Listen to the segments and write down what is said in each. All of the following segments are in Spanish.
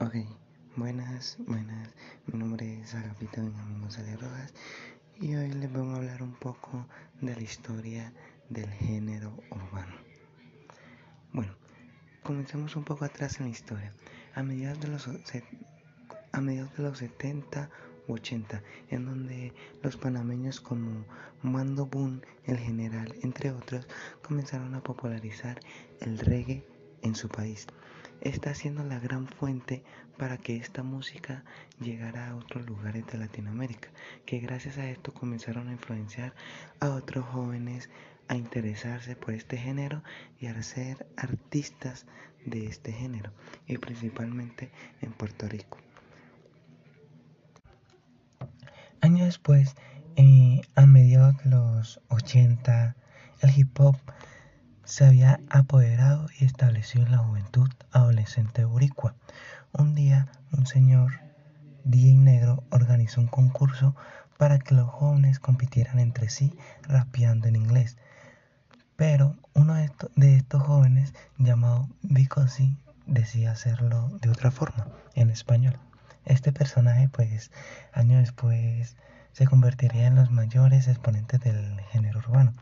Ok, buenas, buenas. Mi nombre es Agapito Benjamín González Rojas y hoy les voy a hablar un poco de la historia del género urbano. Bueno, comencemos un poco atrás en la historia. A mediados de los, a mediados de los 70 u 80, en donde los panameños como Mando Boon, el general, entre otros, comenzaron a popularizar el reggae en su país está siendo la gran fuente para que esta música llegara a otros lugares de Latinoamérica, que gracias a esto comenzaron a influenciar a otros jóvenes a interesarse por este género y a ser artistas de este género, y principalmente en Puerto Rico. Años después, eh, a mediados de los 80, el hip hop se había apoderado y establecido en la juventud adolescente boricua. Un día, un señor DJ Negro organizó un concurso para que los jóvenes compitieran entre sí rapeando en inglés. Pero uno de, estos, jóvenes, llamado Vicosi, decía hacerlo de otra forma, en español. Este personaje, pues, años después se convertiría en los mayores exponentes del género urbano.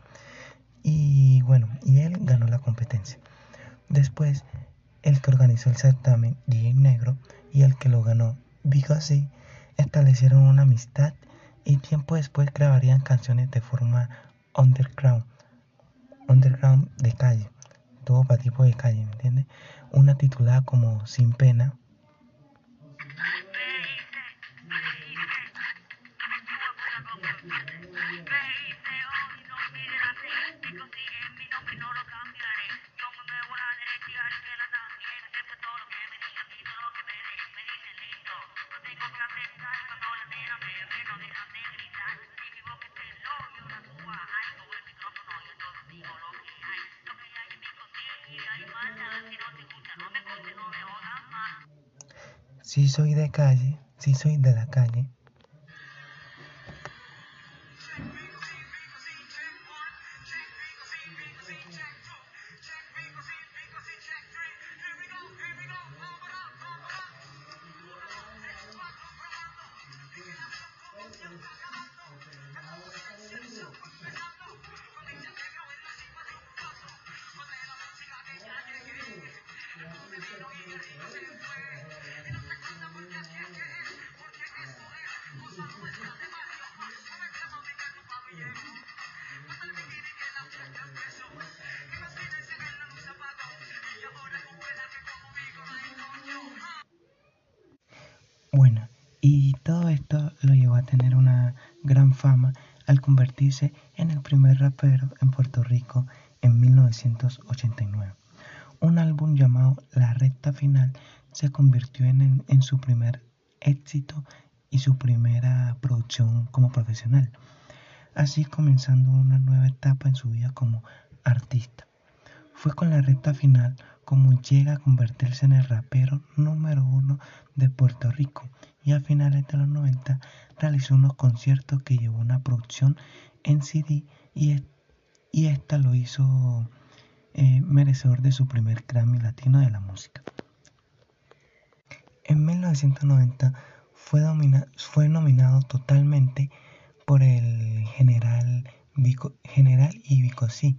Y bueno, y él ganó la competencia. Después, el que organizó el certamen, DJ Negro, y el que lo ganó, así establecieron una amistad y tiempo después grabarían canciones de forma underground, underground de calle, todo para tipo de calle, ¿me entiendes? Una titulada como Sin Pena, Si soy de calle, si soy de la calle, en Puerto Rico en 1989. Un álbum llamado La Recta Final se convirtió en, en su primer éxito y su primera producción como profesional, así comenzando una nueva etapa en su vida como artista. Fue con la recta final como llega a convertirse en el rapero número uno de Puerto Rico y a finales de los 90 realizó unos conciertos que llevó una producción en CD y, esta lo hizo eh, merecedor de su primer Grammy Latino de la música. En 1990 fue, fue nominado totalmente por el general, y Vicosí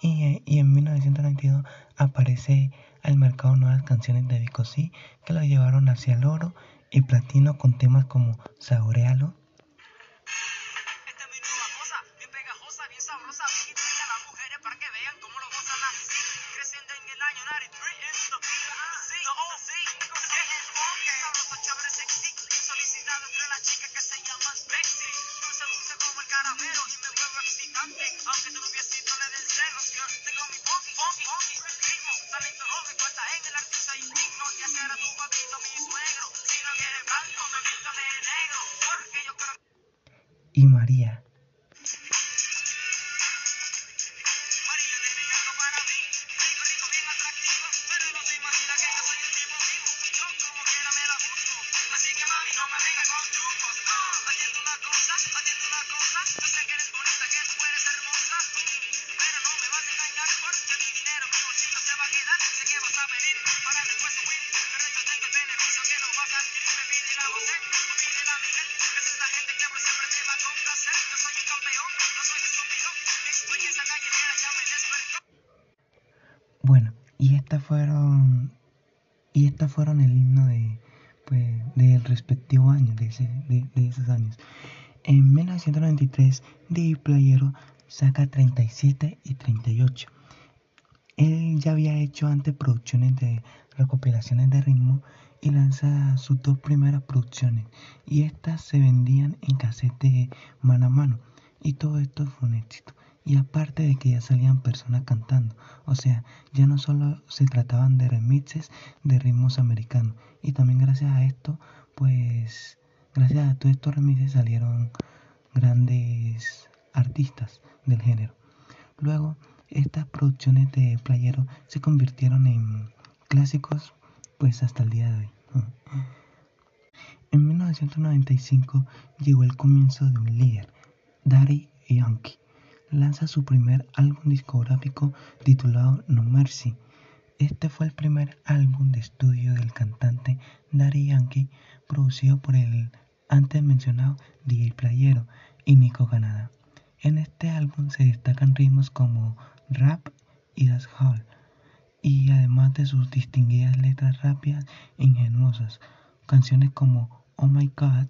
y, y, en 1992 aparece al mercado nuevas canciones de Vicosí que lo llevaron hacia el oro y platino con temas como Saborealo hecho antes producciones de recopilaciones de ritmo y lanza sus dos primeras producciones. Y estas se vendían en cassette mano a mano. Y todo esto fue un éxito. Y aparte de que ya salían personas cantando. O sea ya no solo se trataban de remixes de ritmos americanos. Y también gracias a esto pues gracias a todos estos remixes salieron grandes artistas del género. Luego estas producciones de playero se convirtieron en clásicos pues hasta el día de hoy. En 1995 llegó el comienzo de un líder, Daddy Yankee. Lanza su primer álbum discográfico titulado No Mercy. Este fue el primer álbum de estudio del cantante Daddy Yankee, producido por el antes mencionado DJ Playero y Nico Canadá. En este álbum se destacan ritmos como rap y dancehall y además de sus distinguidas letras rápidas e ingenuosas, canciones como Oh My God.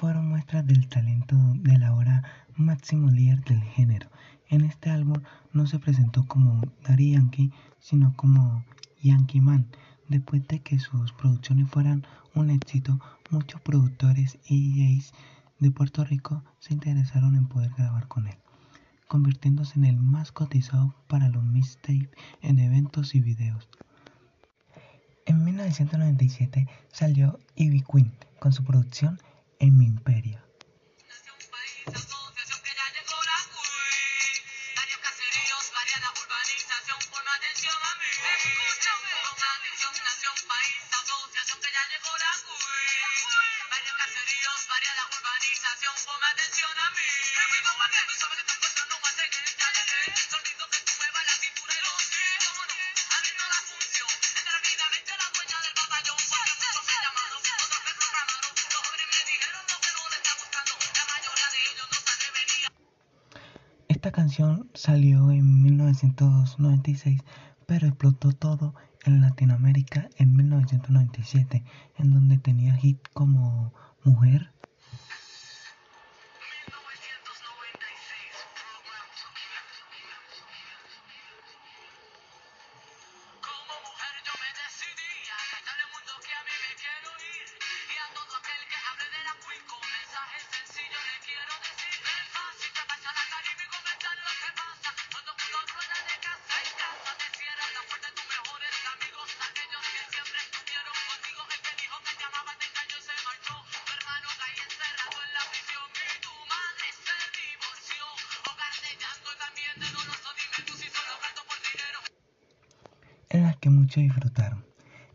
Fueron muestras del talento del ahora máximo líder del género. En este álbum no se presentó como Daddy Yankee, sino como Yankee Man. Después de que sus producciones fueran un éxito, muchos productores y DJs de Puerto Rico se interesaron en poder grabar con él, convirtiéndose en el más cotizado para los mixtapes en eventos y videos. En 1997 salió Ivy Queen con su producción en mi imperio. Todo en Latinoamérica en 1997, en donde tenía hit como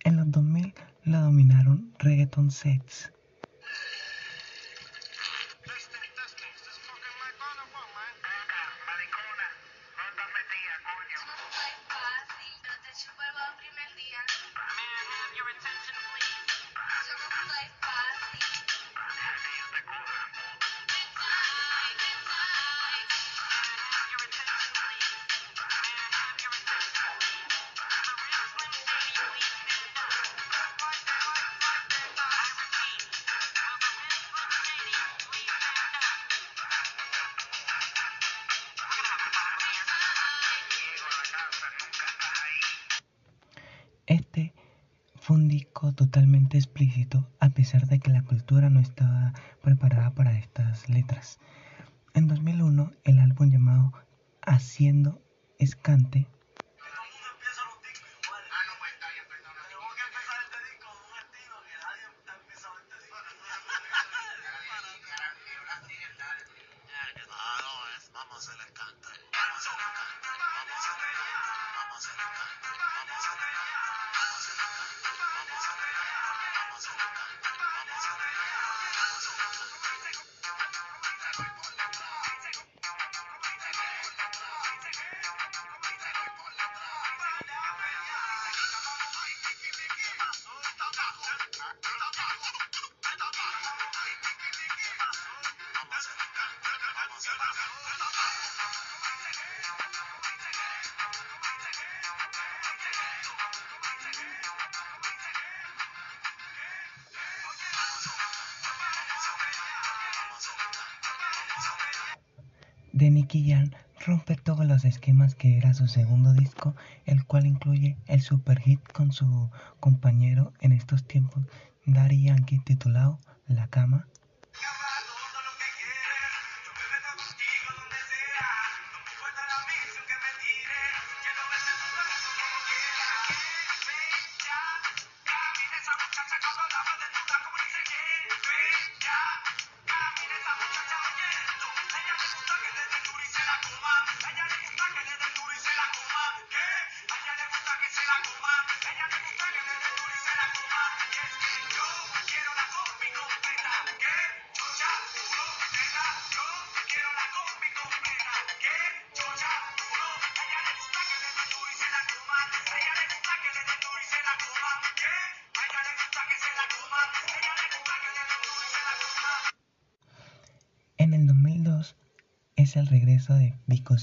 En los 2000 la dominaron reggaeton sets. Su segundo disco, el cual incluye el super hit con su compañero en estos tiempos, Daddy Yankee, titulado La Cama.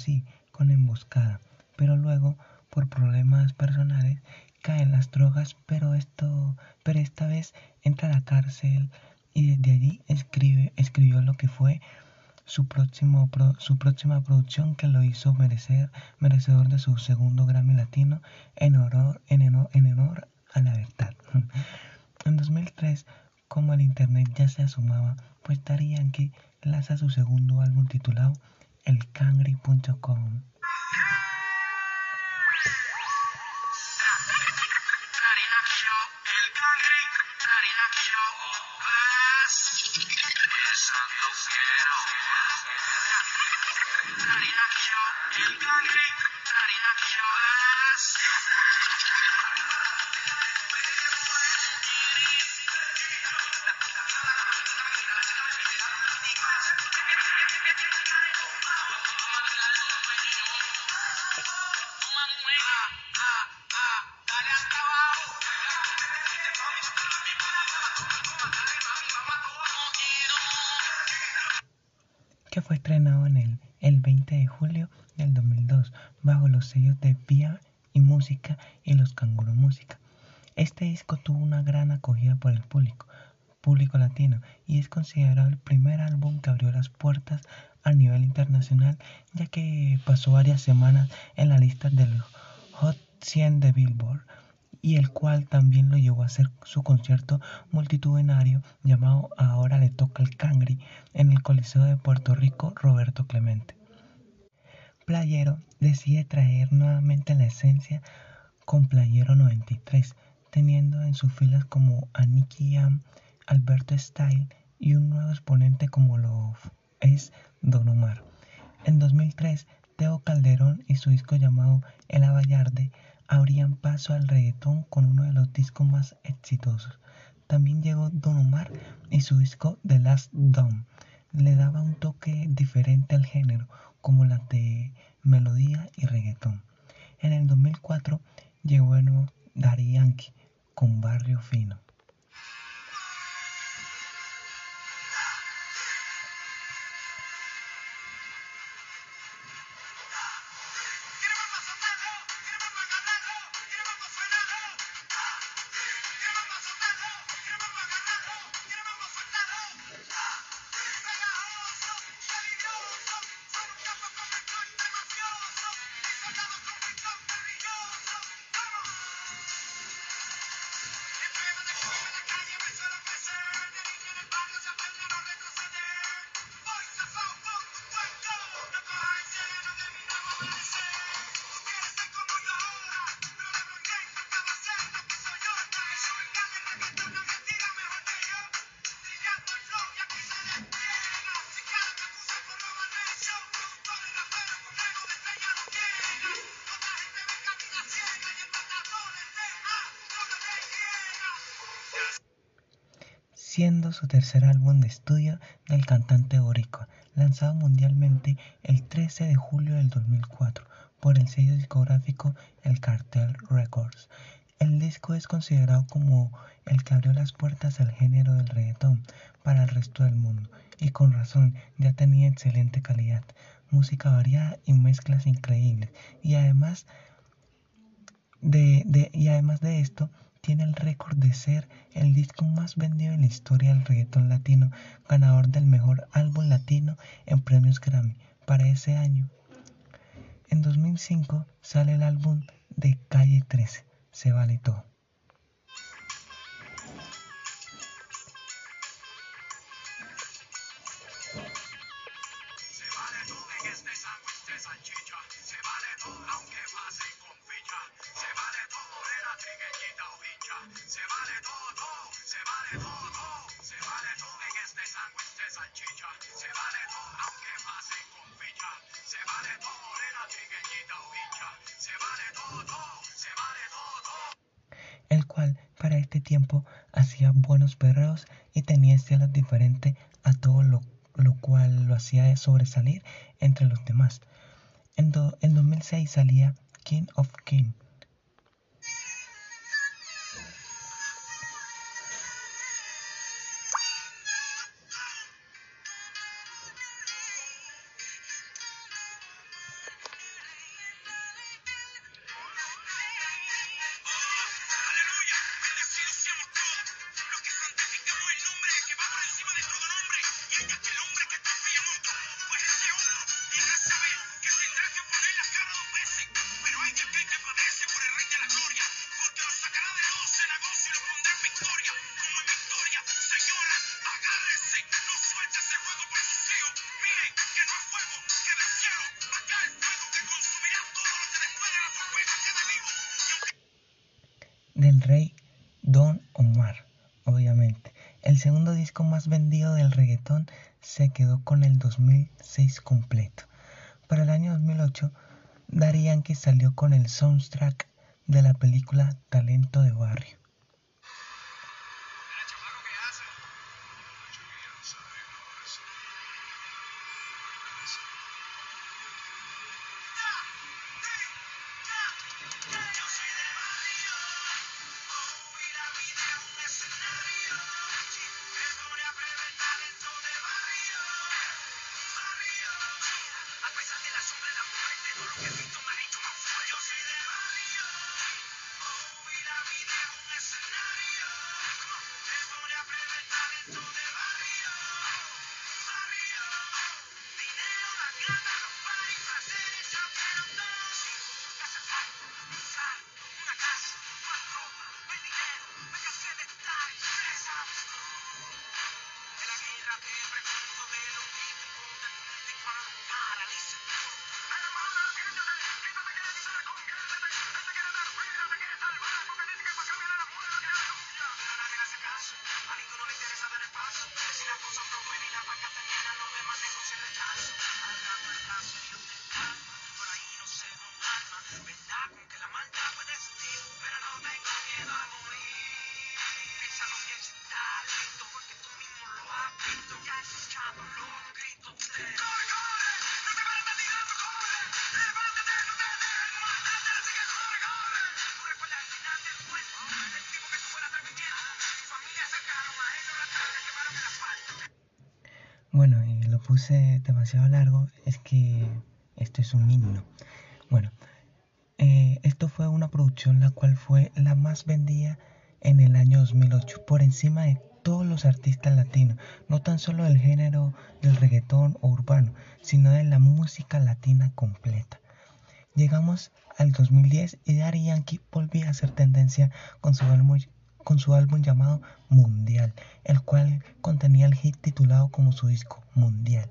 C con Emboscada, pero luego por problemas personales caen las drogas, pero esto, pero esta vez entra a la cárcel y desde allí escribe, escribió lo que fue su, próximo, su próxima producción que lo hizo merecer, merecedor de su segundo Grammy Latino en honor, en, en honor a la verdad. En 2003, como el internet ya se asomaba, que fue estrenado en el, el 20 de julio del 2002 bajo los sellos de Vía y Música y Los Canguro Música. Este disco tuvo una gran acogida por el público, público latino, y es considerado el primer álbum que abrió las puertas a nivel internacional, ya que pasó varias semanas en la lista del Hot 100 de Billboard y el cual también lo llevó a hacer su concierto multitudinario llamado Ahora le toca el Cangri en el Coliseo de Puerto Rico Roberto Clemente. Playero decide traer nuevamente la esencia con Playero 93, teniendo en sus filas como a Nicky Alberto Style y un nuevo exponente como lo es Don Omar. En 2003, Teo Calderón y su disco llamado El Avallarde abrían paso al reggaetón con uno de los discos más exitosos. También llegó Don Omar y su disco The Last Dawn. Le daba un toque diferente al género, como las de melodía y reggaetón. En el 2004 llegó de nuevo Daddy Yankee con Barrio Fino. Siendo su tercer álbum de estudio del cantante boricua, lanzado mundialmente el 13 de julio del 2004 por el sello discográfico El Cartel Records. El disco es considerado como el que abrió las puertas al género del reggaetón para el resto del mundo y con razón ya tenía excelente calidad, música variada y mezclas increíbles y además de, de, y además de esto tiene el récord de ser el disco más vendido en la historia del reggaetón latino, ganador del mejor álbum latino en premios Grammy para ese año. En 2005 sale el álbum de Calle 13, Se vale todo. Sobresalir entre los demás. En, do, en 2006 salía King of disco más vendido del reggaetón se quedó con el 2006 completo. Para el año 2008, Daddy Yankee salió con el soundtrack de la película Talento de Barrio. Bueno, y lo puse demasiado largo, es que esto es un himno. Bueno, eh, esto fue una producción la cual fue la más vendida en el año 2008, por encima de todos los artistas latinos, no tan solo del género del reggaetón o urbano, sino de la música latina completa. Llegamos al 2010 y Daddy Yankee volvía a hacer tendencia con su álbum con su álbum llamado Mundial, el cual contenía el hit titulado como su disco Mundial.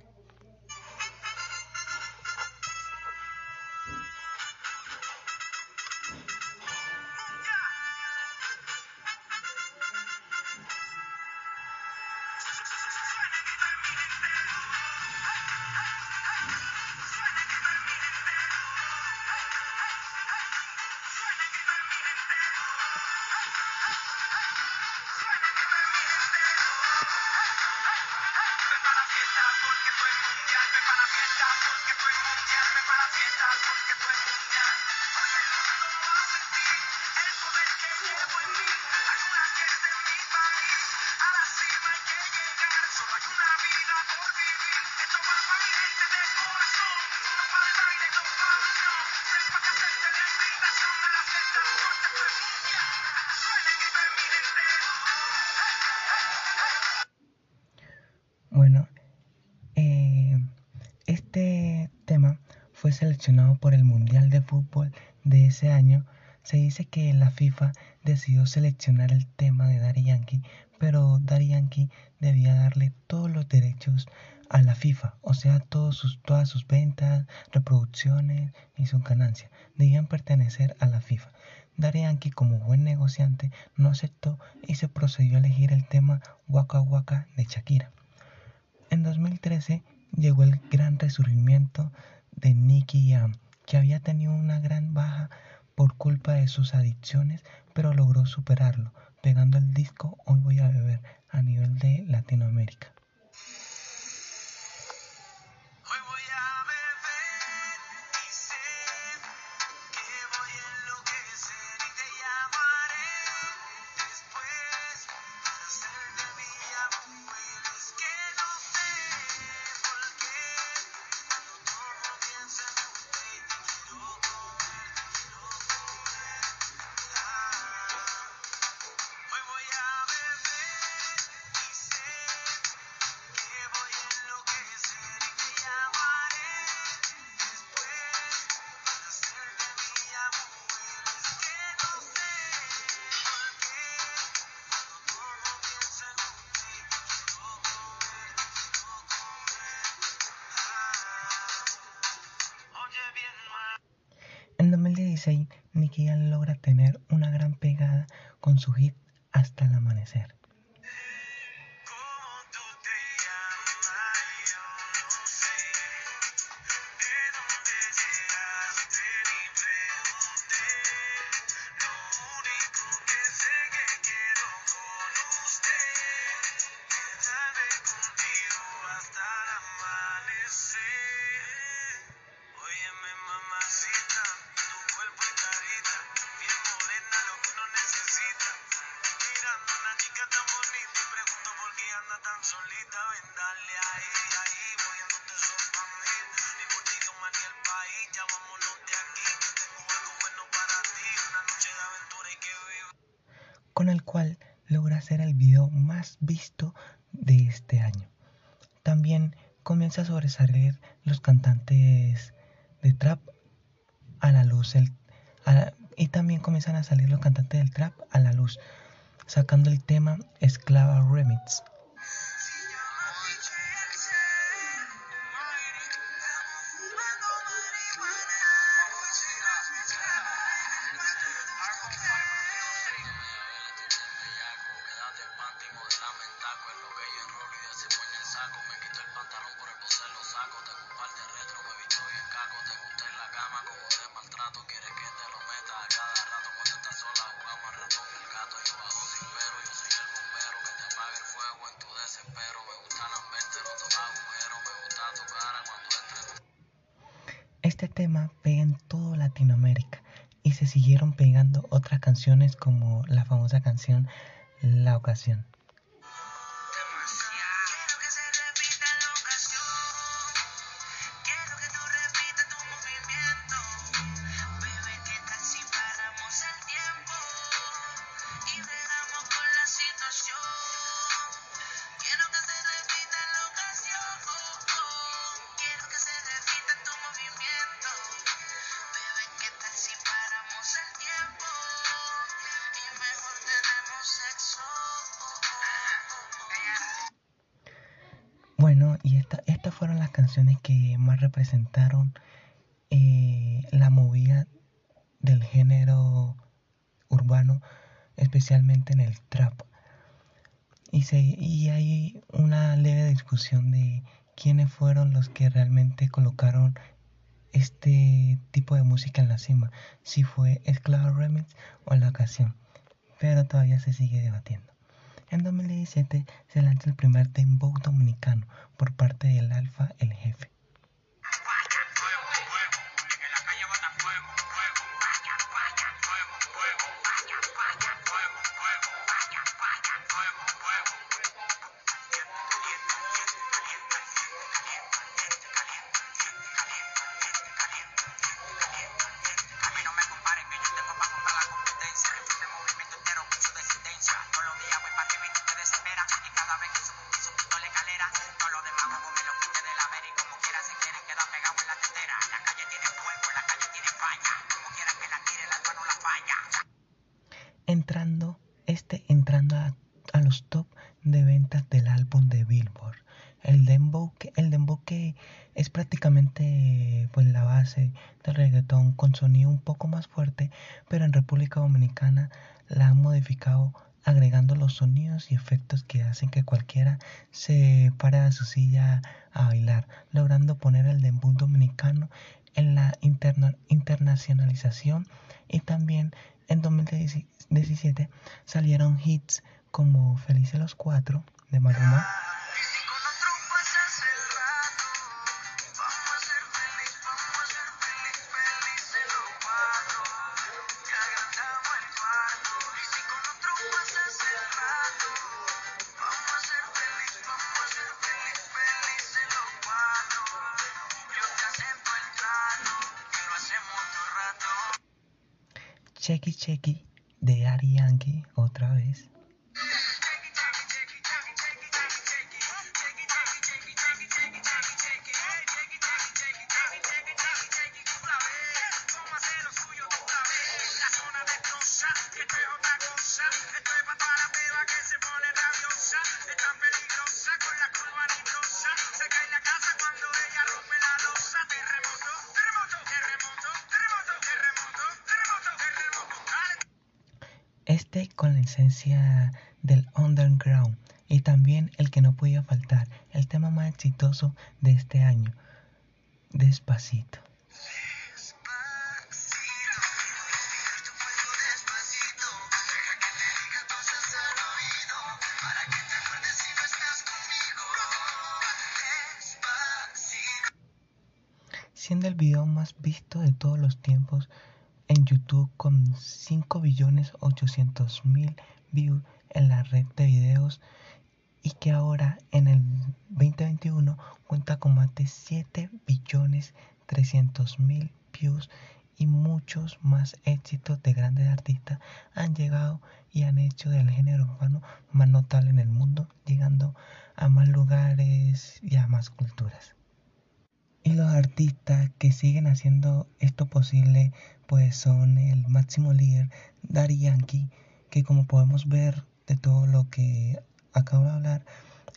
Seleccionar el tema de Daddy Yankee, pero Daddy Yankee debía darle todos los derechos a la FIFA, o sea, todos sus, todas sus ventas, reproducciones y sus ganancias debían pertenecer a la FIFA. Daddy Yankee, como buen negociante, no aceptó y se procedió a elegir el tema Waka Waka de Shakira. En 2013 llegó el gran resurgimiento de Nicky Jam, que había tenido una gran baja por culpa de sus adicciones, pero logró superarlo, pegando el disco Hoy voy a beber a nivel de Latinoamérica. Visto de este año. También comienza a sobresalir los cantantes de trap a la luz y también comienzan a salir los cantantes del trap a la luz, sacando el tema Esclava Remix. Especialmente en el trap. Y, se, y hay una leve discusión de quiénes fueron los que realmente colocaron este tipo de música en la cima, si fue Esclavo Remix o la ocasión, pero todavía se sigue debatiendo. En 2017 se lanza el primer dembow dominicano por parte del internacionalización Checky de Ari Yankee otra vez. Este con la esencia del underground y también el que no podía faltar, el tema más exitoso de este año, Despacito. Siendo el video más visto de todos los tiempos, YouTube con 5 billones 800 mil views en la red de videos y que ahora en el 2021 cuenta con más de 7 billones 300 mil views y muchos más éxitos de grandes artistas han llegado y han hecho del género urbano más notable en el mundo, llegando a más lugares y a más culturas. Y los artistas que siguen haciendo esto posible pues son el máximo líder Daddy Yankee, que como podemos ver de todo lo que acabo de hablar,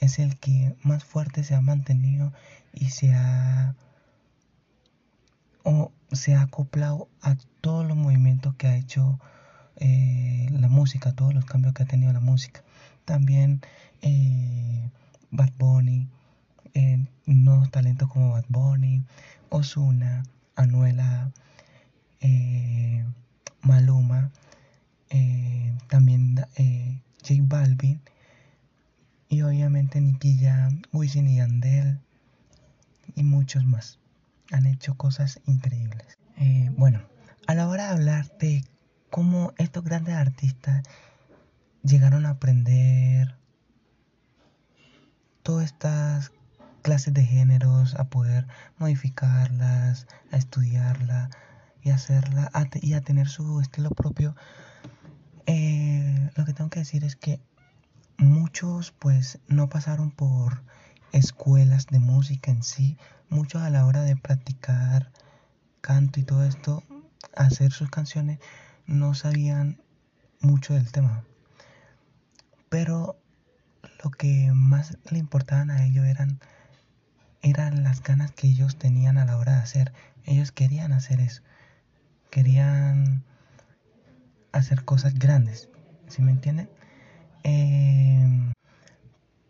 es el que más fuerte se ha mantenido y se ha o se ha acoplado a todos los movimientos que ha hecho eh, la música, todos los cambios que ha tenido la música. También eh, Bad Bunny, eh, nuevos talentos como Bad Bunny, Osuna, Anuela, eh, Maluma, eh, también eh, Balvin y obviamente Nicky Jam, Wisin y Yandel y muchos más. Han hecho cosas increíbles. bueno, a la hora de hablar de cómo estos grandes artistas llegaron a aprender todas estas clases de géneros, a poder modificarlas, a estudiarlas, y hacerla y a tener su estilo propio, eh, lo que tengo que decir es que muchos pues no pasaron por escuelas de música en sí, muchos a la hora de practicar canto y todo esto, hacer sus canciones, no sabían mucho del tema. Pero lo que más le importaban a ellos eran eran las ganas que ellos tenían a la hora de hacer. Ellos querían hacer eso. Querían hacer cosas grandes. ¿Sí me entienden? Em,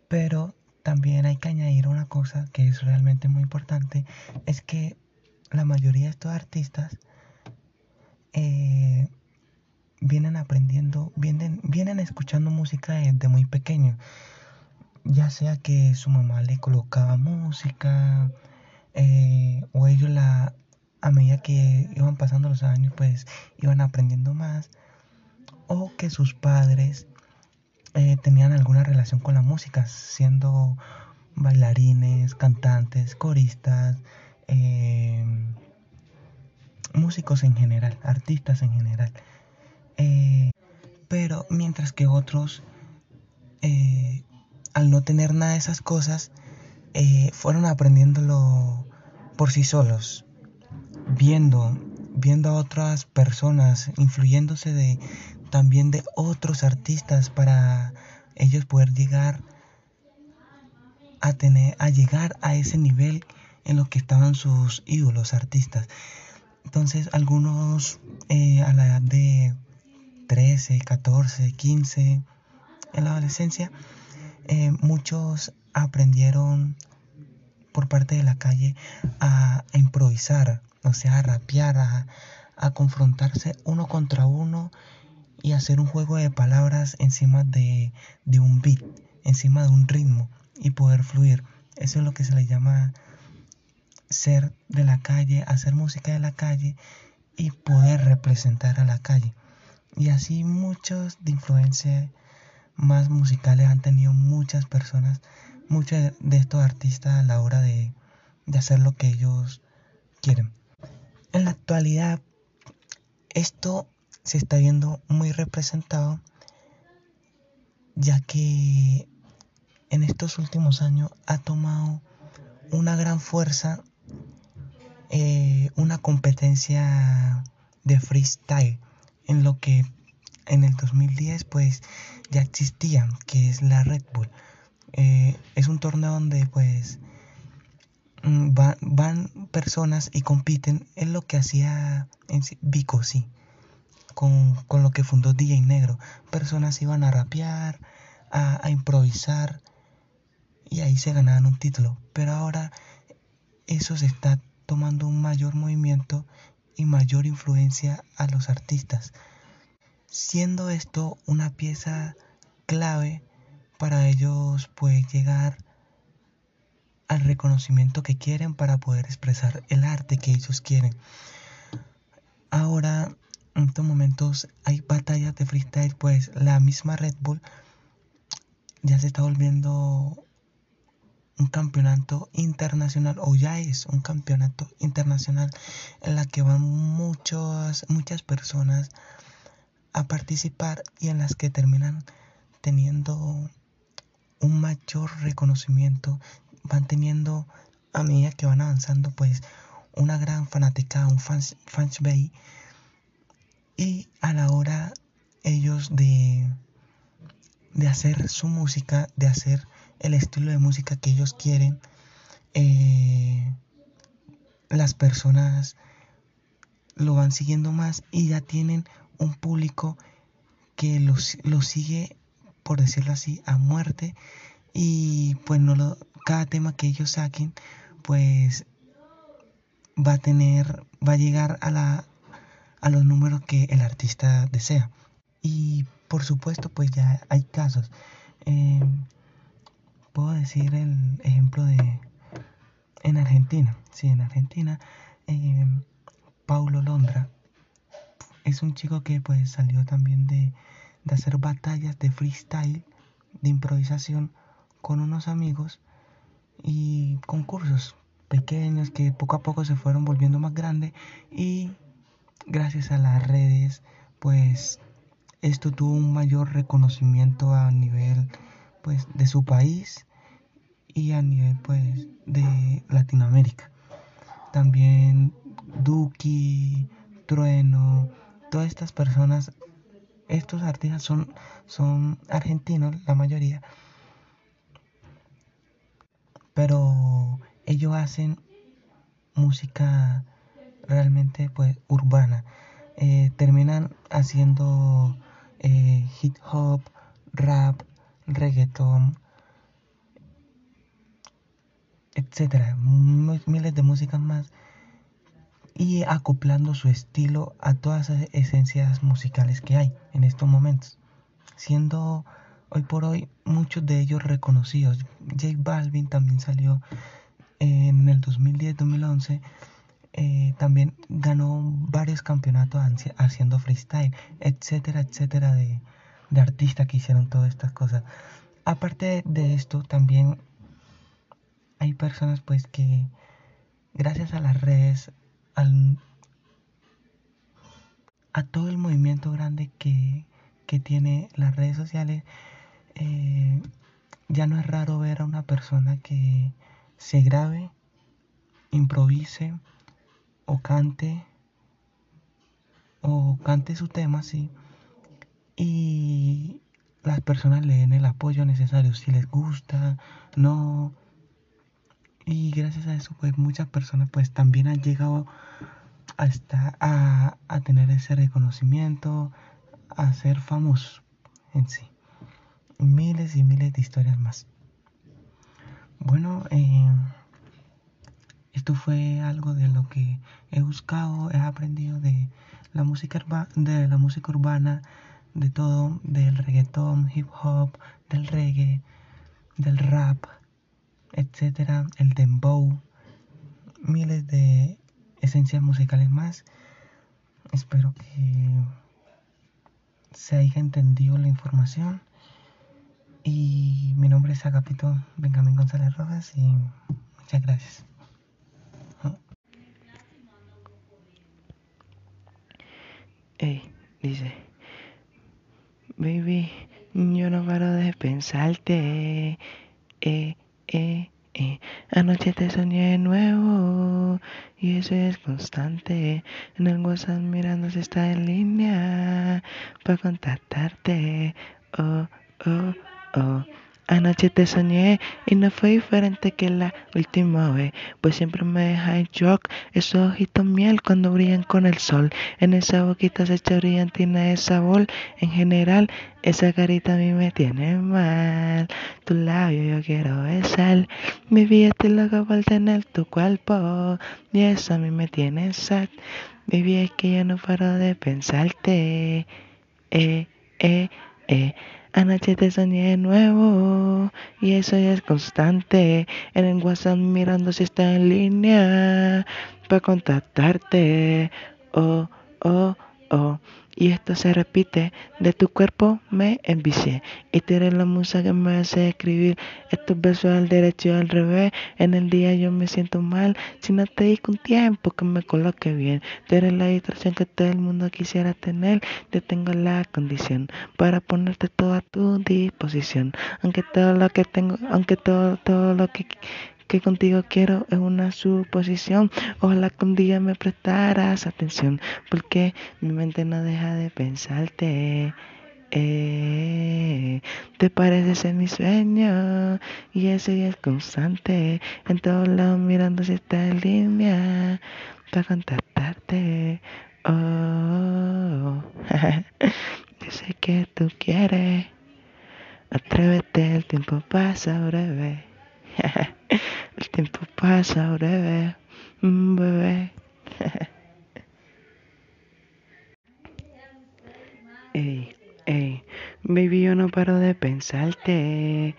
pero también hay que añadir una cosa que es realmente muy importante. Es que la mayoría de estos artistas eh, vienen aprendiendo, vienen, vienen escuchando música desde muy pequeño. Ya sea que su mamá le colocaba música eh, o ellos la, a medida que iban pasando los años, pues iban aprendiendo más. O que sus padres eh, tenían alguna relación con la música, siendo bailarines, cantantes, coristas, músicos en general, artistas en general. Eh, pero mientras que otros, eh, al no tener nada de esas cosas, eh, fueron aprendiéndolo por sí solos, viendo, viendo a otras personas, influyéndose de también de otros artistas para ellos poder llegar a tener, a llegar a ese nivel en lo que estaban sus ídolos artistas. Entonces algunos a la edad de 13, 14, 15, en la adolescencia, eh, muchos aprendieron por parte de la calle a, improvisar, o sea, a rapear, a, confrontarse uno contra uno y hacer un juego de palabras encima de, de, un beat, encima de un ritmo y poder fluir. Eso es lo que se le llama ser de la calle, hacer música de la calle y poder representar a la calle. Y así muchos de influencia más musicales han tenido muchas personas, muchos de estos artistas a la hora de, de hacer lo que ellos quieren. En la actualidad, esto se está viendo muy representado, ya que en estos últimos años ha tomado una gran fuerza eh, una competencia de freestyle en lo que en el 2010 pues ya existía, que es la Red Bull. Eh, es un torneo donde pues mm, van personas y compiten en lo que hacía en Vico, sí, con, lo que fundó DJ Negro. Personas iban a rapear, a, a improvisar y ahí se ganaban un título. Pero ahora eso se está tomando un mayor movimiento y mayor influencia a los artistas, siendo esto una pieza clave para ellos pues llegar al reconocimiento que quieren para poder expresar el arte que ellos quieren. Ahora, en estos momentos hay batallas de freestyle, pues la misma Red Bull ya se está volviendo un campeonato internacional o ya es un campeonato internacional en la que van muchas muchas personas a participar y en las que terminan teniendo un mayor reconocimiento van teniendo a medida que van avanzando pues una gran fanática un fans, base y a la hora ellos de de hacer su música de hacer el estilo de música que ellos quieren, eh, las personas lo van siguiendo más y ya tienen un público que los, lo sigue, por decirlo así, a muerte y pues no lo, cada tema que ellos saquen pues va a tener, va a llegar a la a los números que el artista desea. Y por supuesto pues ya hay casos. Eh, puedo decir el ejemplo de en Argentina. Sí, en Argentina, eh, Paulo Londra es un chico que pues salió también de, de hacer batallas de freestyle, de improvisación con unos amigos y concursos pequeños que poco a poco se fueron volviendo más grandes y gracias a las redes pues esto tuvo un mayor reconocimiento a nivel pues de su país y a nivel pues de Latinoamérica. También Duki, Trueno, todas estas personas, estos artistas son, son argentinos, la mayoría, pero ellos hacen música realmente pues urbana. Eh, terminan haciendo eh, hip hop, rap, reggaeton, etcétera, miles de músicas más y acoplando su estilo a todas las esencias musicales que hay en estos momentos, siendo hoy por hoy muchos de ellos reconocidos. J Balvin también salió en el 2010-2011, eh, también ganó varios campeonatos haciendo freestyle, etcétera, etcétera, de, de artistas que hicieron todas estas cosas. Aparte de esto, también hay personas pues que gracias a las redes, a todo el movimiento grande que, que tiene las redes sociales, eh, ya no es raro ver a una persona que se grabe, improvise o cante o cante su tema, sí, y las personas le den el apoyo necesario, si les gusta, no, y gracias a eso, pues muchas personas pues también han llegado hasta a, a tener ese reconocimiento, a ser famosos en sí. Miles y miles de historias más. Bueno, eh, esto fue algo de lo que he buscado, he aprendido de la música, de la música urbana, de todo, del reggaetón, hip hop, del reggae, del rap, etcétera, el dembow, miles de esencias musicales más. Espero que se haya entendido la información. Y mi nombre es Agapito Benjamín González Rojas y muchas gracias. Hey, dice, baby, yo no paro de pensarte. Eh, eh, eh. Anoche te soñé de nuevo y eso es constante. En el WhatsApp mirando si está en línea para contactarte. Oh, oh, oh. Anoche te soñé y no fue diferente que la última vez, pues siempre me deja en shock esos ojitos miel cuando brillan con el sol. En esa boquita se echa brillantina de sabor. En general, esa carita a mí me tiene mal. Tu labio yo quiero besar. Mi vida estoy loca por tener tu cuerpo. Y eso a mí me tiene sad. Mi es que yo no paro de pensarte. Eh, eh, eh. Anoche te soñé de nuevo y eso ya es constante. En el WhatsApp mirando si está en línea para contactarte. Oh, oh, oh. Y esto se repite, de tu cuerpo me envicié. Y tú eres la musa que me hace escribir estos versos al derecho y al revés. En el día yo me siento mal, si no te digo un tiempo que me coloque bien. Tú eres la distracción que todo el mundo quisiera tener. Yo tengo la condición para ponerte todo a tu disposición. Aunque todo lo que tengo, aunque todo, todo lo que que contigo quiero es una suposición. Ojalá que un día me prestaras atención, porque mi mente no deja de pensarte. Eh, te pareces en mi sueño y ese es constante. En todos lados mirando si está en línea para contactarte. Oh, yo sé que tú quieres. Atrévete, el tiempo pasa breve. El tiempo pasa breve, mm, bebé. ey, ey, baby, yo no paro de pensarte.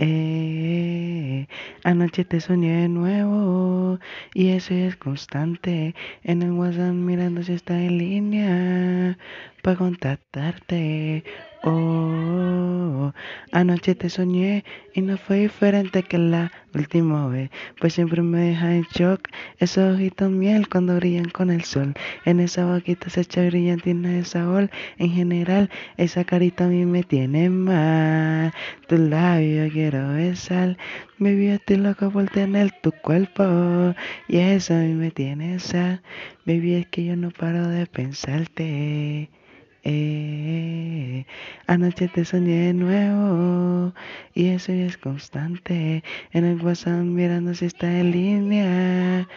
Eh, anoche te soñé de nuevo y eso es constante. En el WhatsApp mirando si está en línea para contactarte. Oh, anoche te soñé y no fue diferente que la última vez, pues siempre me deja en shock esos ojitos miel cuando brillan con el sol. En esa boquita se echa brillantina de sabor. En general, esa carita a mí me tiene mal. Tu labio quiero besar. Baby, estoy loco por tener tu cuerpo. Y eso a mí me tiene sal. Baby, es que yo no paro de pensarte. Eh. Anoche te soñé de nuevo y eso es constante. En el WhatsApp mirando si está en línea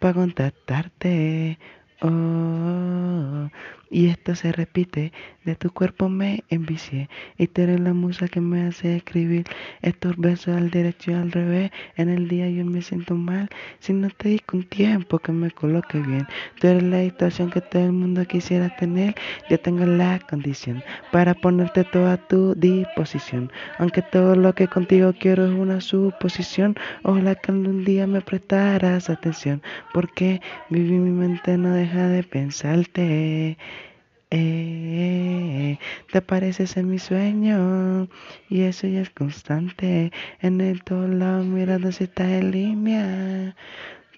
para contactarte. Oh, y esto se repite, de tu cuerpo me envicié y tú eres la musa que me hace escribir estos besos al derecho y al revés. En el día yo me siento mal si no te di con tiempo que me coloque bien. Tú eres la situación que todo el mundo quisiera tener. Yo tengo la condición para ponerte toda a tu disposición. Aunque todo lo que contigo quiero es una suposición, ojalá que algún día me prestaras atención, porque vivir mi mente no deja de pensarte. Eh, te apareces en mi sueño y eso ya es constante. En el todo lado mirando si estás en línea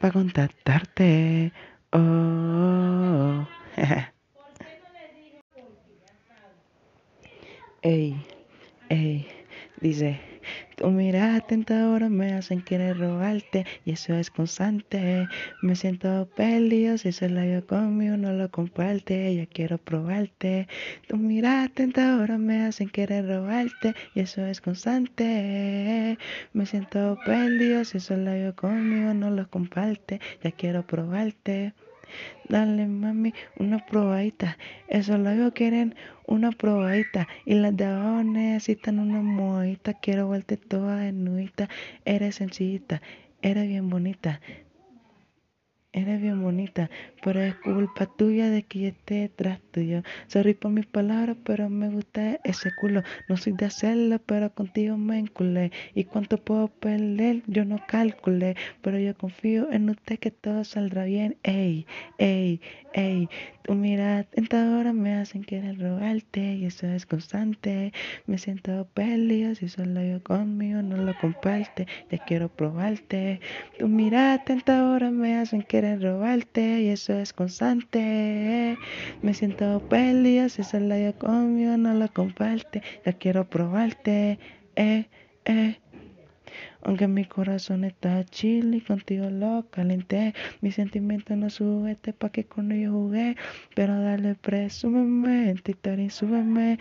para contactarte. Oh. ey, ey, dice. Tu mirada tentadora me hacen querer robarte y eso es constante. Me siento perdido si se la yo conmigo no lo comparte. Ya quiero probarte. Tu mirada tentadora me hacen querer robarte y eso es constante. Me siento perdido si se la yo conmigo no lo comparte. Ya quiero probarte. Dale mami una probadita. Esos labios quieren una probadita. Y las de abajo necesitan una modita. Quiero verte toda desnudita. Eres sencillita. Eres bien bonita. Eres bien bonita, pero es culpa tuya de que yo esté detrás tuyo. Sorry por mis palabras, pero me gusta ese culo. No soy de hacerlo, pero contigo me enculé. Y cuánto puedo perder, yo no calculé. Pero yo confío en usted que todo saldrá bien. Ey, ey, ey. Tu mirada tentadora me hacen querer robarte. Y eso es constante. Me siento perdido si solo yo conmigo no lo comparte. Ya quiero probarte. Tu mirada tentadora me hacen querer robarte y eso es constante. Me siento perdido si solo yo conmigo no lo comparte. Ya quiero probarte, eh, eh. Aunque mi corazón está chill y contigo lo calenté. Mi sentimiento no sube, este pa' que con ellos jugué. Pero dale, presúmeme, en y súbeme.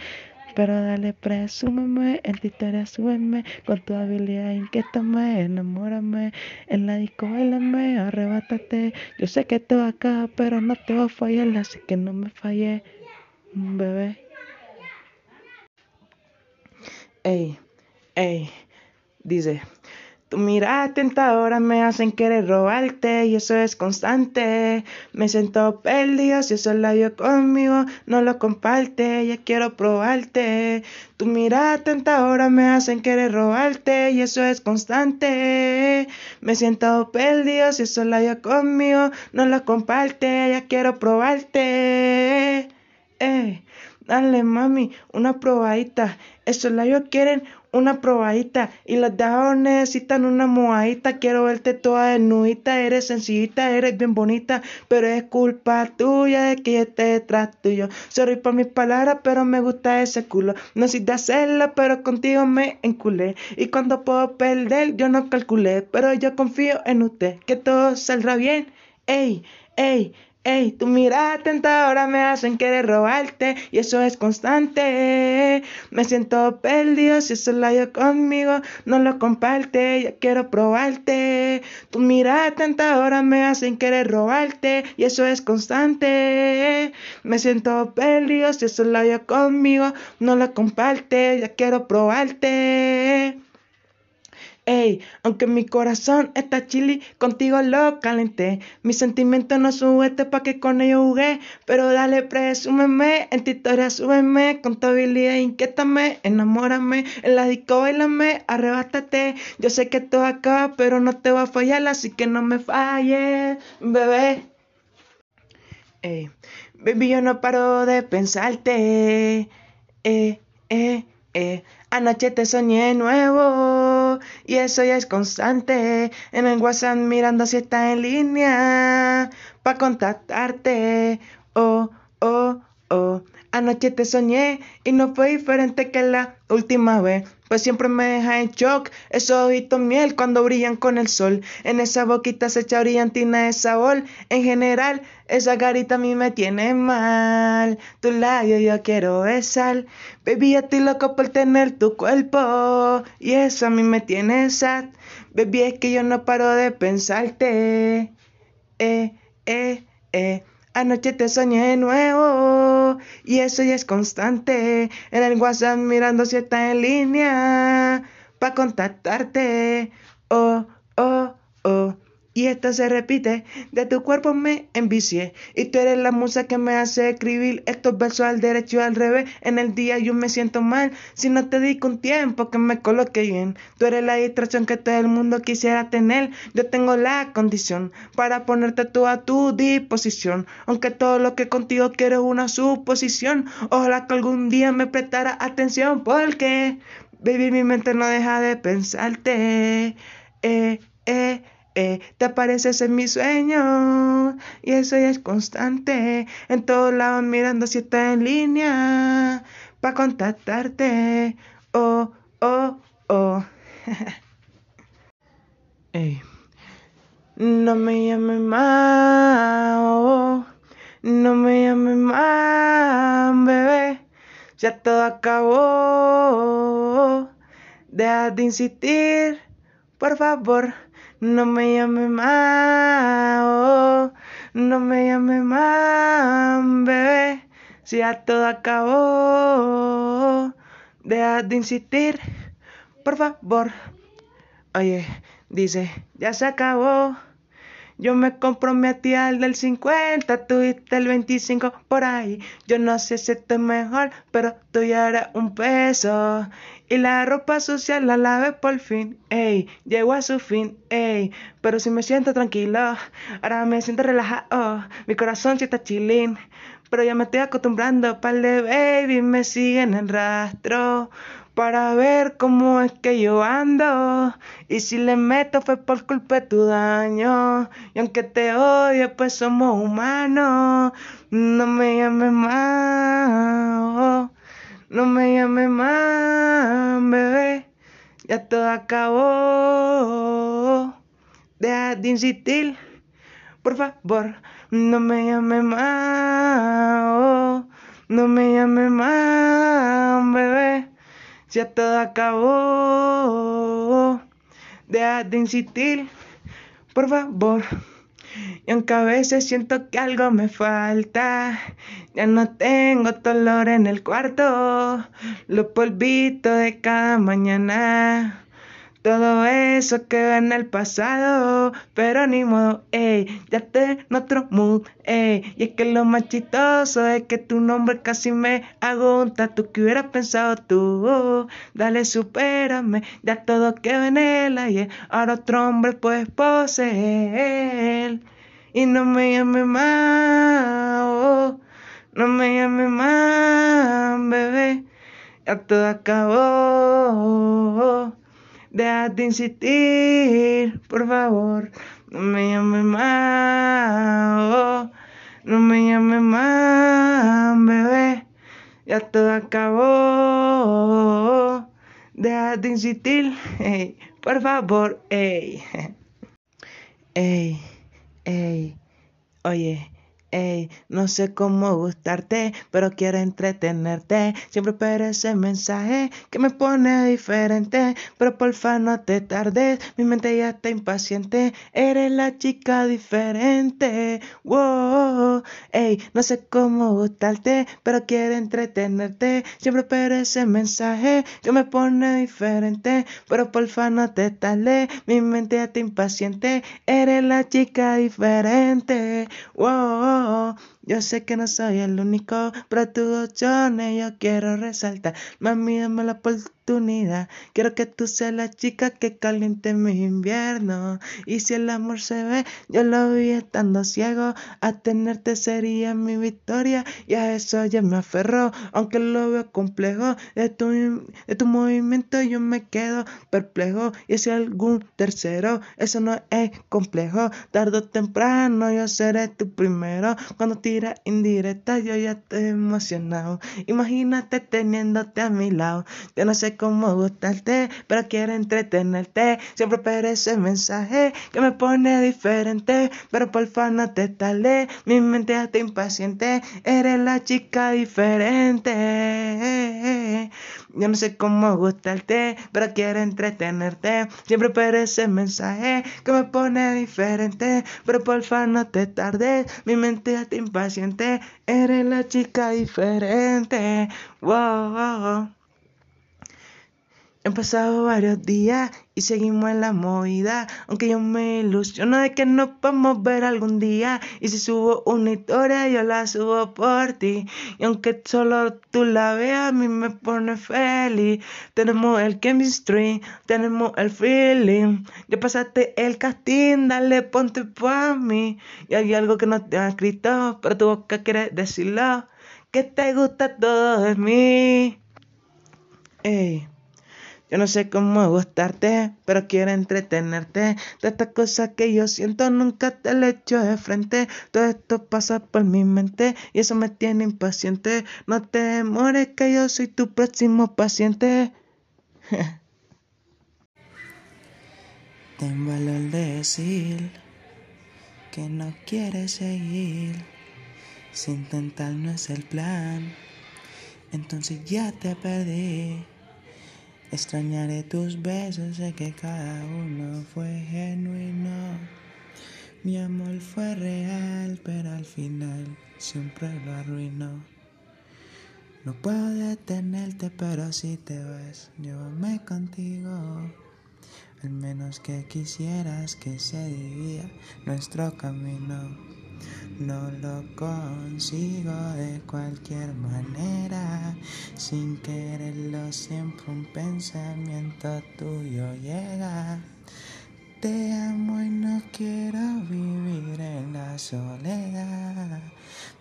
Pero dale, presúmeme, en tu súbeme, con tu habilidad inquiétame, enamórame, en la disco bailame, arrebátate. Yo sé que te va acá, pero no te va a fallar, así que no me fallé, bebé. Ey, ey, dice. Tu mirada tentadora me hacen querer robarte y eso es constante. Me siento perdido si eso la yo conmigo no lo comparte. Ya quiero probarte. Tu mirada tentadora me hacen querer robarte y eso es constante. Me siento perdido si eso la yo conmigo no lo comparte. Ya quiero probarte. Eh, dale mami, una probadita. Esos labios quieren una probadita y los de abajo necesitan una mojadita. Quiero verte toda desnudita, eres sencillita, eres bien bonita, pero es culpa tuya de que yo esté detrás tuyo. Sorry por mis palabras, pero me gusta ese culo. No sé de hacerlo, pero contigo me enculé. Y cuando puedo perder, yo no calculé, pero yo confío en usted, que todo saldrá bien. Ey, ey, Ey, tu mirada tentadora me hacen querer robarte y eso es constante. Me siento perdido si eso la yo conmigo no lo comparte. Ya quiero probarte. Tu mirada tentadora me hacen querer robarte y eso es constante. Me siento perdido si eso la yo conmigo no lo comparte. Ya quiero probarte. Ey, aunque mi corazón está chili, contigo lo calenté. Mi sentimiento no sube pa' que con ellos jugué. Pero dale, presúmeme, en tu historia súbeme. Con tu habilidad inquiétame, enamórame. En la disco bailame, arrebátate. Yo sé que todo acaba, pero no te va a fallar, así que no me falles, bebé. Ey, baby, yo no paro de pensarte. Eh, eh, eh. Anoche te soñé nuevo y eso ya es constante. En el WhatsApp mirando si está en línea para contactarte. Oh, oh, oh. Anoche te soñé y no fue diferente que la última vez. Pues siempre me deja en shock esos ojitos miel cuando brillan con el sol. En esa boquita se echa brillantina de sabor. En general, esa carita a mí me tiene mal. Tu labio yo quiero besar. Baby, yo estoy loco por tener tu cuerpo. Y eso a mí me tiene sad. Baby, es que yo no paro de pensarte. Eh, eh, eh. Anoche te soñé de nuevo y eso ya es constante. En el WhatsApp mirando si está en línea para contactarte. Oh, oh, oh. Y esto se repite, de tu cuerpo me envicié. Y tú eres la musa que me hace escribir estos versos al derecho y al revés. En el día yo me siento mal si no te dedico un tiempo que me coloque bien. Tú eres la distracción que todo el mundo quisiera tener. Yo tengo la condición para ponerte tú a tu disposición. Aunque todo lo que contigo quiero es una suposición. Ojalá que algún día me prestara atención porque, baby, mi mente no deja de pensarte. Eh, eh eh, te apareces en mi sueño y eso ya es constante. En todos lados mirando si está en línea para contactarte. Oh, oh, oh. No me llames más, oh, no me llames más, bebé. Ya todo acabó. Deja de insistir, por favor. No me llame más, no me llame más, bebé. Si ya todo acabó, deja de insistir, por favor. Oye, dice, ya se acabó. Yo me comprometí al del 50, tuviste el 25 por ahí. Yo no sé si estoy mejor, pero tú ya un peso. Y la ropa sucia la lavé por fin, ey, llegó a su fin, ey. Pero si me siento tranquilo, ahora me siento relajado, mi corazón sí está chilling. Pero ya me estoy acostumbrando, par de baby me siguen el rastro para ver cómo es que yo ando. Y si le meto fue por culpa de tu daño. Y aunque te odie, pues somos humanos. No me llames más. No me llames más, bebé. Ya todo acabó. Deja de insistir. Por favor, no me llames más. no me llames más, bebé ya todo acabó. Deja de insistir, por favor. Y aunque a veces siento que algo me falta, ya no tengo dolor en el cuarto, los polvitos de cada mañana todo eso quedó en el pasado, pero ni modo, ey, ya te en otro mood, ey. Y es que lo más chistoso es que tu nombre casi me agonta. Tú que hubieras pensado tú, dale, supérame, ya todo quedó en el ayer. Ahora otro hombre puedes poseer. Y no me llame más, oh, no me llame más, bebé, ya todo acabó. Deja de insistir, por favor. No me llames más, oh, no me llames más, bebé. Ya todo acabó. Deja de insistir, hey, por favor, ey. Ey, ey, oye. Ey, no sé cómo gustarte, pero quiero entretenerte. Siempre espero ese mensaje que me pone diferente. Pero porfa no te tardes, mi mente ya está impaciente. Eres la chica diferente. Wow, ey, no sé cómo gustarte, pero quiero entretenerte. Siempre espero ese mensaje que me pone diferente. Pero porfa no te tardes, mi mente ya está impaciente. Eres la chica diferente. Wow. Oh. Yo sé que no soy el único, pero tu opciones yo quiero resaltar. Mami, la oportunidad. Quiero que tú seas la chica que caliente mi invierno. Y si el amor se ve, yo lo vi estando ciego. A tenerte sería mi victoria. Y a eso ya me aferro, aunque lo veo complejo. De tu, de tu movimiento yo me quedo perplejo. Y si algún tercero, eso no es complejo. Tardo o temprano yo seré tu primero. Cuando te indirecta, yo ya estoy emocionado. Imagínate teniéndote a mi lado. Yo no sé cómo gustarte, pero quiero entretenerte. Siempre espero ese mensaje que me pone diferente, pero porfa no te tale. Mi mente está impaciente, eres la chica diferente. Yo no sé cómo gustarte, pero quiero entretenerte. Siempre espero ese mensaje que me pone diferente, pero porfa no te tardes. Mi mente está impaciente, eres la chica diferente. Wow. Han pasado varios días y seguimos en la movida. Aunque yo me ilusiono de que nos podemos ver algún día. Y si subo una historia, yo la subo por ti. Y aunque solo tú la veas, a mí me pone feliz. Tenemos el chemistry, tenemos el feeling. Ya pasaste el casting, dale, ponte por mí. Y hay algo que no te ha escrito, pero tu boca quiere decirlo. Que te gusta todo de mí. Ey. Yo no sé cómo gustarte, pero quiero entretenerte. De estas cosas que yo siento nunca te le echo de frente. Todo esto pasa por mi mente y eso me tiene impaciente. No te demores que yo soy tu próximo paciente. Ten valor de decir que no quieres seguir. Si intentar no es el plan, entonces ya te perdí. Extrañaré tus besos, sé que cada uno fue genuino. Mi amor fue real, pero al final siempre lo arruinó. No puedo detenerte, pero si te vas, llévame contigo. Al menos que quisieras que se divida nuestro camino. No lo consigo de cualquier manera, sin quererlo siempre un pensamiento tuyo llega. Te amo y no quiero vivir en la soledad.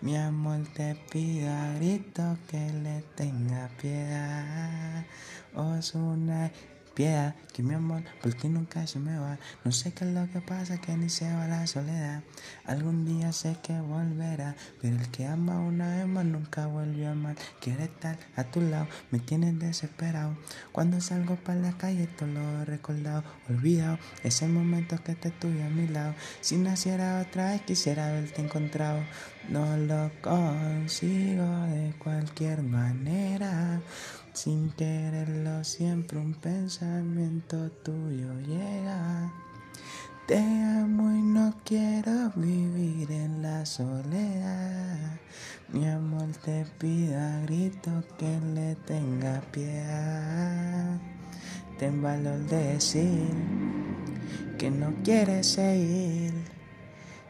Mi amor te pido a grito que le tenga piedad. Osuna piedad, que mi amor por ti nunca se me va. No sé qué es lo que pasa, que ni se va la soledad. Algún día sé que volverá, pero el que ama una vez más nunca vuelve a amar. Quiere estar a tu lado, me tienes desesperado. Cuando salgo para la calle, todo lo he recordado, olvidado ese momento que te tuve a mi lado. Si naciera otra vez, quisiera haberte encontrado. No lo consigo de cualquier manera. Sin quererlo siempre un pensamiento tuyo llega. Te amo y no quiero vivir en la soledad. Mi amor te pido a grito que le tenga piedad. Ten valor de decir que no quieres seguir.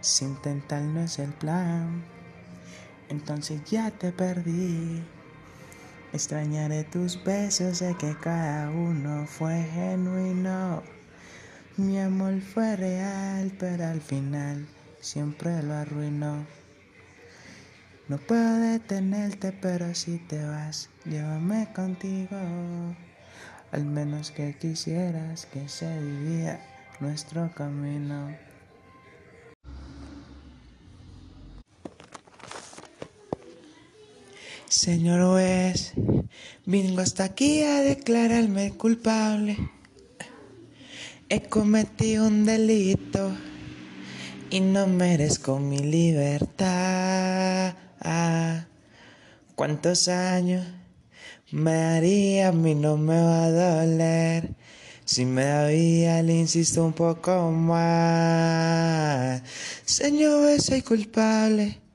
Sin intentar no es el plan. Entonces ya te perdí. Extrañaré tus besos, sé que cada uno fue genuino. Mi amor fue real, pero al final siempre lo arruinó. No puedo detenerte, pero si te vas, llévame contigo. Al menos que quisieras que se vivía nuestro camino. Señor juez, vengo hasta aquí a declararme culpable. He cometido un delito y no merezco mi libertad. ¿Cuántos años me daría? A mí no me va a doler. Si me da vida, le insisto un poco más. Señor, soy culpable.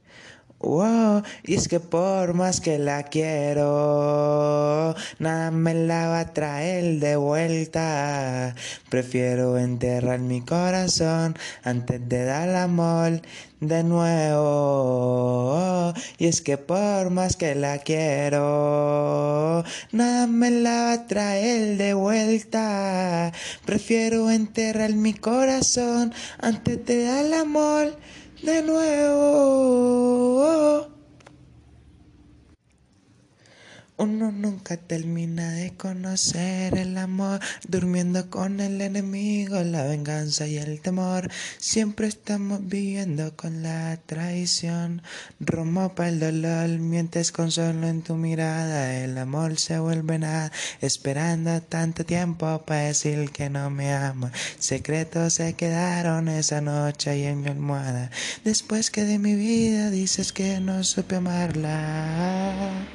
Wow, y es que por más que la quiero, nada me la va a traer de vuelta. Prefiero enterrar mi corazón antes de dar amor de nuevo. Y es que por más que la quiero, nada me la va a traer de vuelta. Prefiero enterrar mi corazón antes de dar amor de nuevo. Uno nunca termina de conocer el amor, durmiendo con el enemigo, la venganza y el temor. Siempre estamos viviendo con la traición. Romo para el dolor, mientes con solo en tu mirada. El amor se vuelve nada, esperando tanto tiempo para decir que no me ama. Secretos se quedaron esa noche ahí en mi almohada. Después que de mi vida dices que no supe amarla.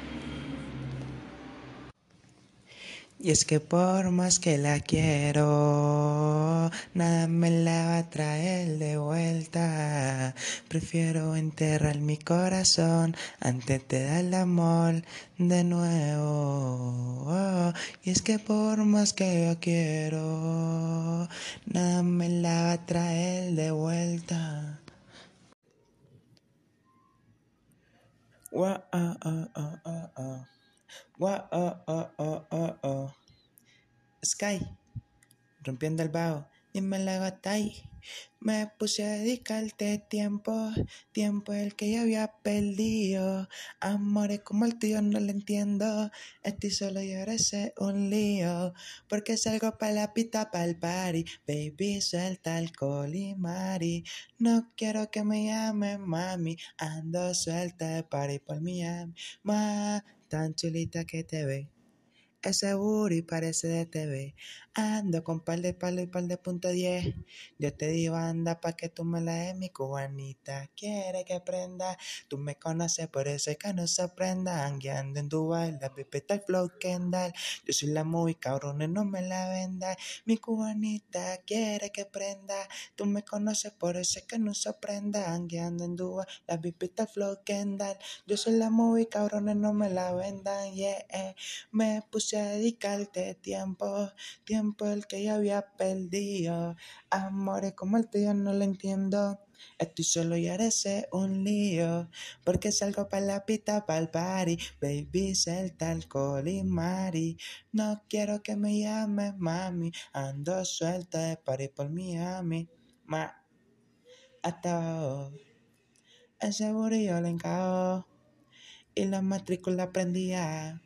Y es que por más que la quiero, nada me la va a traer de vuelta. Prefiero enterrar mi corazón antes de dar el amor de nuevo. Y es que por más que yo quiero, nada me la va a traer de vuelta. Ah, ah, ah, Wah, ah, ah, ah, ah, ah. Sky, rompiendo el bajo, dime la batalla. Me puse a dedicarte tiempo, tiempo el que yo había perdido. Amores como el tuyo no lo entiendo. Estoy solo y ahora sé un lío. Porque salgo pa' la pista, pa' el party. Baby, suelta alcohol y mari. No quiero que me llame mami. Ando suelta de party por Miami. Ma, tan chulita que te ve. Ese booty parece de TV. Ando con par de palo y par de punto 10. Yo te digo anda pa' que tú me la des, mi cubanita. Quiere que prenda. Tú me conoces, por eso es que no se aprenda. Anguiando en Dubai, la pipeta el flow Kendall. Yo soy la muy cabrones, no me la venda. Mi cubanita quiere que prenda. Tú me conoces, por eso es que no se aprenda. Anguiando en Dubai, la pipeta el flow Kendall. Yo soy la muy cabrones, no me la vendan. Yeah, eh. me puse a dedicarte tiempo, tiempo el que yo había perdido. Amores como el tuyo no lo entiendo. Estoy solo y sé un lío. Porque salgo pa' la pista, pa' el party. Baby, celta, alcohol y mari. No quiero que me llames mami. Ando suelta de party por Miami. Ma, hasta abajo. Ese yo le encajo. Y la matrícula prendía.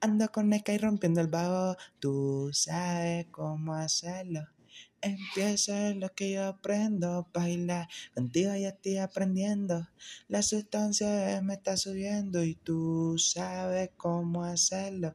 Ando con Eka y rompiendo el bajo. Tú sabes cómo hacerlo. Empieza lo que yo aprendo, bailar contigo ya estoy aprendiendo. La sustancia me está subiendo y tú sabes cómo hacerlo.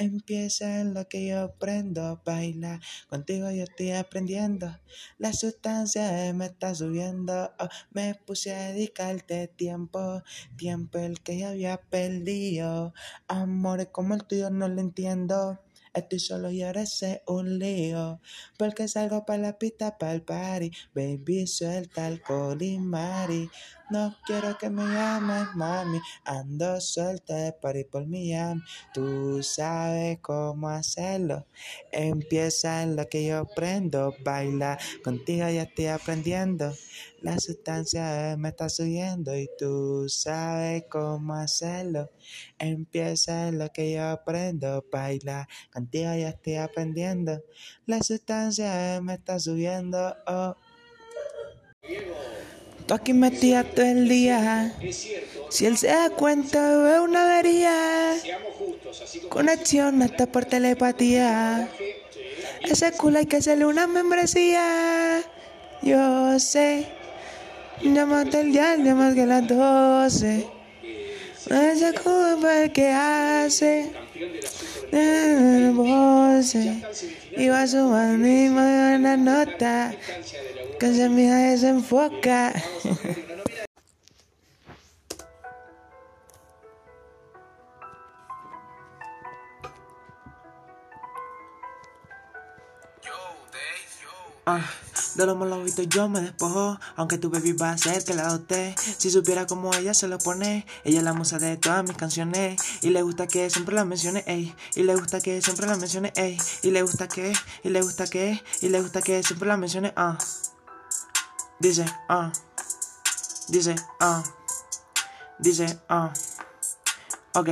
Empieza en lo que yo aprendo, baila. Contigo yo estoy aprendiendo. La sustancia me está subiendo. Oh, me puse a dedicarte tiempo, tiempo el que yo había perdido. Amores como el tuyo no lo entiendo. Estoy solo y ahora sé un lío. Porque salgo para la pista, para el party. Baby, suelta alcohol y mari. No quiero que me llames mami. Ando suelta de party por Miami. Tú sabes cómo hacerlo. Empieza en lo que yo aprendo. Baila contigo ya estoy aprendiendo. La sustancia me está subiendo y tú sabes cómo hacerlo. Empieza en lo que yo aprendo. Baila contigo ya estoy aprendiendo. La sustancia me está subiendo. Oh. Tú aquí metida todo el día. Si él se da cuenta, ve una avería. Conexión hasta por telepatía. Ese culo hay que hacerle una membresía. Yo sé. Llámate el día, más que las 12. Ese culo el que hace. Voce. Y va sumando y una nota que se me desenfoca. Ah, de los molovitos yo me despojo, aunque tu baby va a ser que la adopté. Si supiera cómo ella se lo pone, ella es la musa de todas mis canciones. Y le gusta que siempre la mencione, ey. Y le gusta que siempre la mencione, ey. Y le gusta que, y le gusta que, y le gusta que siempre la mencione, ah. Dice, ah. Dice, ah. Dice, ah. Ok,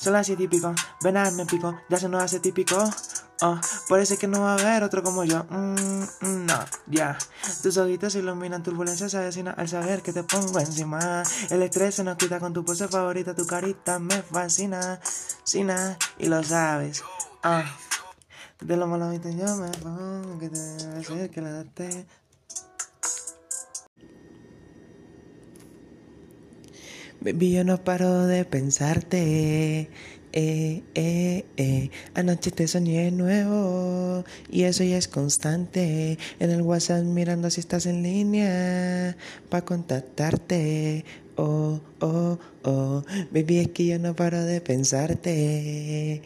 son las 7 y pico. Ven a me pico, ya se nos hace típico. Oh, parece que no va a haber otro como yo. Mm, mm, no, ya. Tus ojitos iluminan turbulencia se avecina al saber que te pongo encima. El estrés se nos quita con tu pose favorita, tu carita me fascina. Sina, y lo sabes. Ah. De lo malo yo me pongo que te decir que la date. Baby, yo no paro de pensarte eh, eh, eh. Anoche te soñé nuevo y eso ya es constante. En el WhatsApp mirando si estás en línea para contactarte. Oh, oh, oh. Baby, es que yo no paro de pensarte.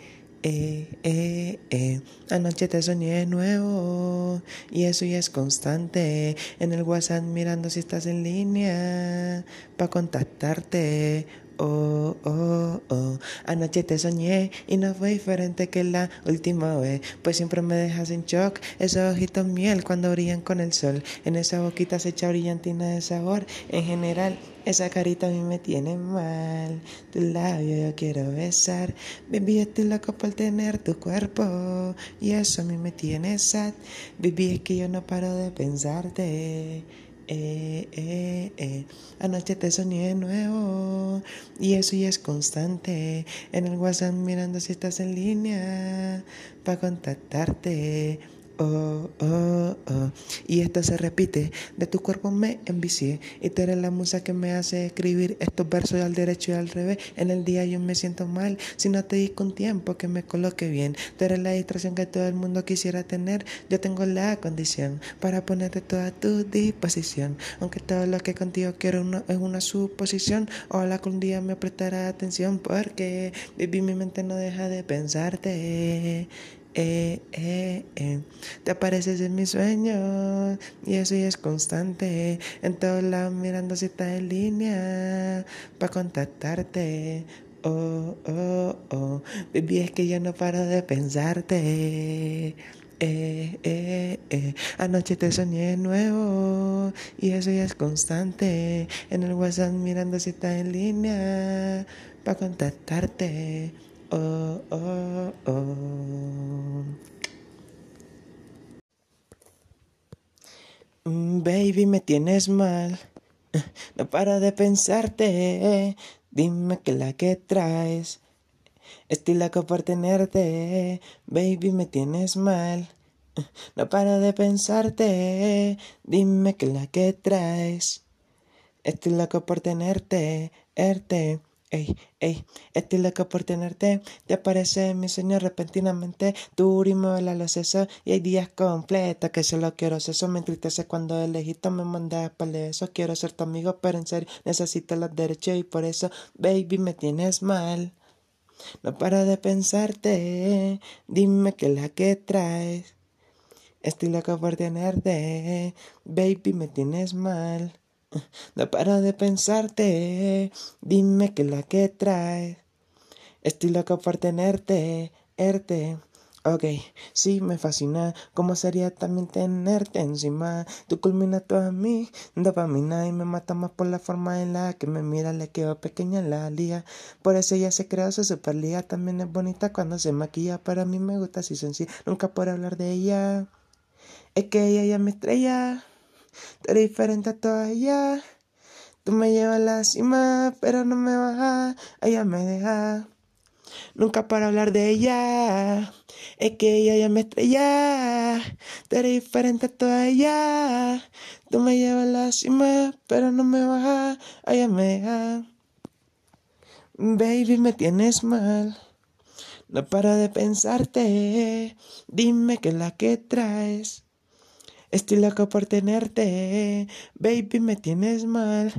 Eh, eh, eh. Anoche te soñé nuevo y eso ya es constante. En el WhatsApp mirando si estás en línea para contactarte. Oh, oh, oh. Anoche te soñé y no fue diferente que la última vez. Pues siempre me dejas en shock. Esos ojitos miel cuando brillan con el sol. En esa boquita se echa brillantina de sabor. En general, esa carita a mí me tiene mal. Tu labio yo quiero besar. Baby, estoy loco por tener tu cuerpo. Y eso a mí me tiene sad. Baby, es que yo no paro de pensarte eh, eh, eh. Anoche te soñé de nuevo y eso ya es constante. En el WhatsApp mirando si estás en línea para contactarte oh, oh, oh. Y esto se repite, de tu cuerpo me envicié y tú eres la musa que me hace escribir estos versos al derecho y al revés. En el día yo me siento mal si no te di con tiempo que me coloque bien. Tú eres la distracción que todo el mundo quisiera tener. Yo tengo la condición para ponerte toda a tu disposición. Aunque todo lo que contigo quiero es una suposición. Ojalá que un día me prestará atención porque baby, mi mente no deja de pensarte eh, eh, eh. Te apareces en mis sueños y eso ya es constante. En todos lados mirando si estás en línea para contactarte. Oh, oh, oh. Baby, es que yo no paro de pensarte. Anoche te soñé nuevo y eso ya es constante. En el WhatsApp mirando si estás en línea para contactarte oh, oh, oh. Baby, me tienes mal. No para de pensarte. Dime que la que traes. Estoy loco por tenerte. Baby, me tienes mal. No para de pensarte. Dime que la que traes. Estoy loco por tenerte. Erte. Ey, ey, estoy loco por tenerte. Te aparece mi sueño repentinamente. Tú y mueve los sesos. Y hay días completos que solo quiero eso. Me entristece cuando el lejito me manda para eso. Quiero ser tu amigo, pero en serio necesito los derechos. Y por eso, baby, me tienes mal. No para de pensarte. Dime que la que traes. Estoy loco por tenerte. Baby, me tienes mal. No paro de pensarte, dime que la que traes. Estoy loco por tenerte, erte. Ok, sí, me fascina. ¿Cómo sería también tenerte encima? Tú culminas toda mi dopamina y me mata más por la forma en la que me mira. Le quedo pequeña la liga. Por eso ella se creó su superliga. También es bonita cuando se maquilla. Para mí me gusta así sencilla. Nunca por hablar de ella. Es que ella ya me estrella. Tú diferente a todas ellas. Tú me llevas a la cima, pero no me bajas. Ella me deja. Nunca para hablar de ella. Es que ella ya me estrella. Tú eres diferente a todas ellas. Tú me llevas a la cima, pero no me bajas. Ella me deja. Baby, me tienes mal. No para de pensarte. Dime que la que traes. Estoy loco por tenerte, baby, me tienes mal.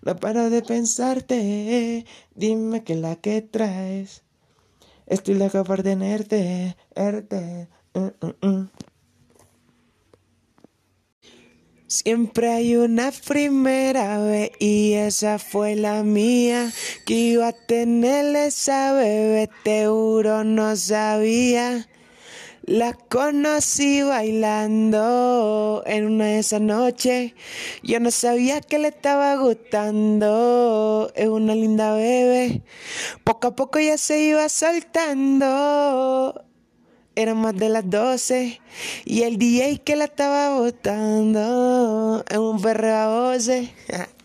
No paro de pensarte, dime que la que traes. Estoy loco por tenerte, erte. Mm. Siempre hay una primera vez y esa fue la mía. Que iba a tener esa bebé, te juro no sabía. La conocí bailando en una de esas noches. Yo no sabía que le estaba gustando. Es una linda bebé. Poco a poco ya se iba saltando. eran más de las 12 y el DJ que la estaba botando en un perro a voces.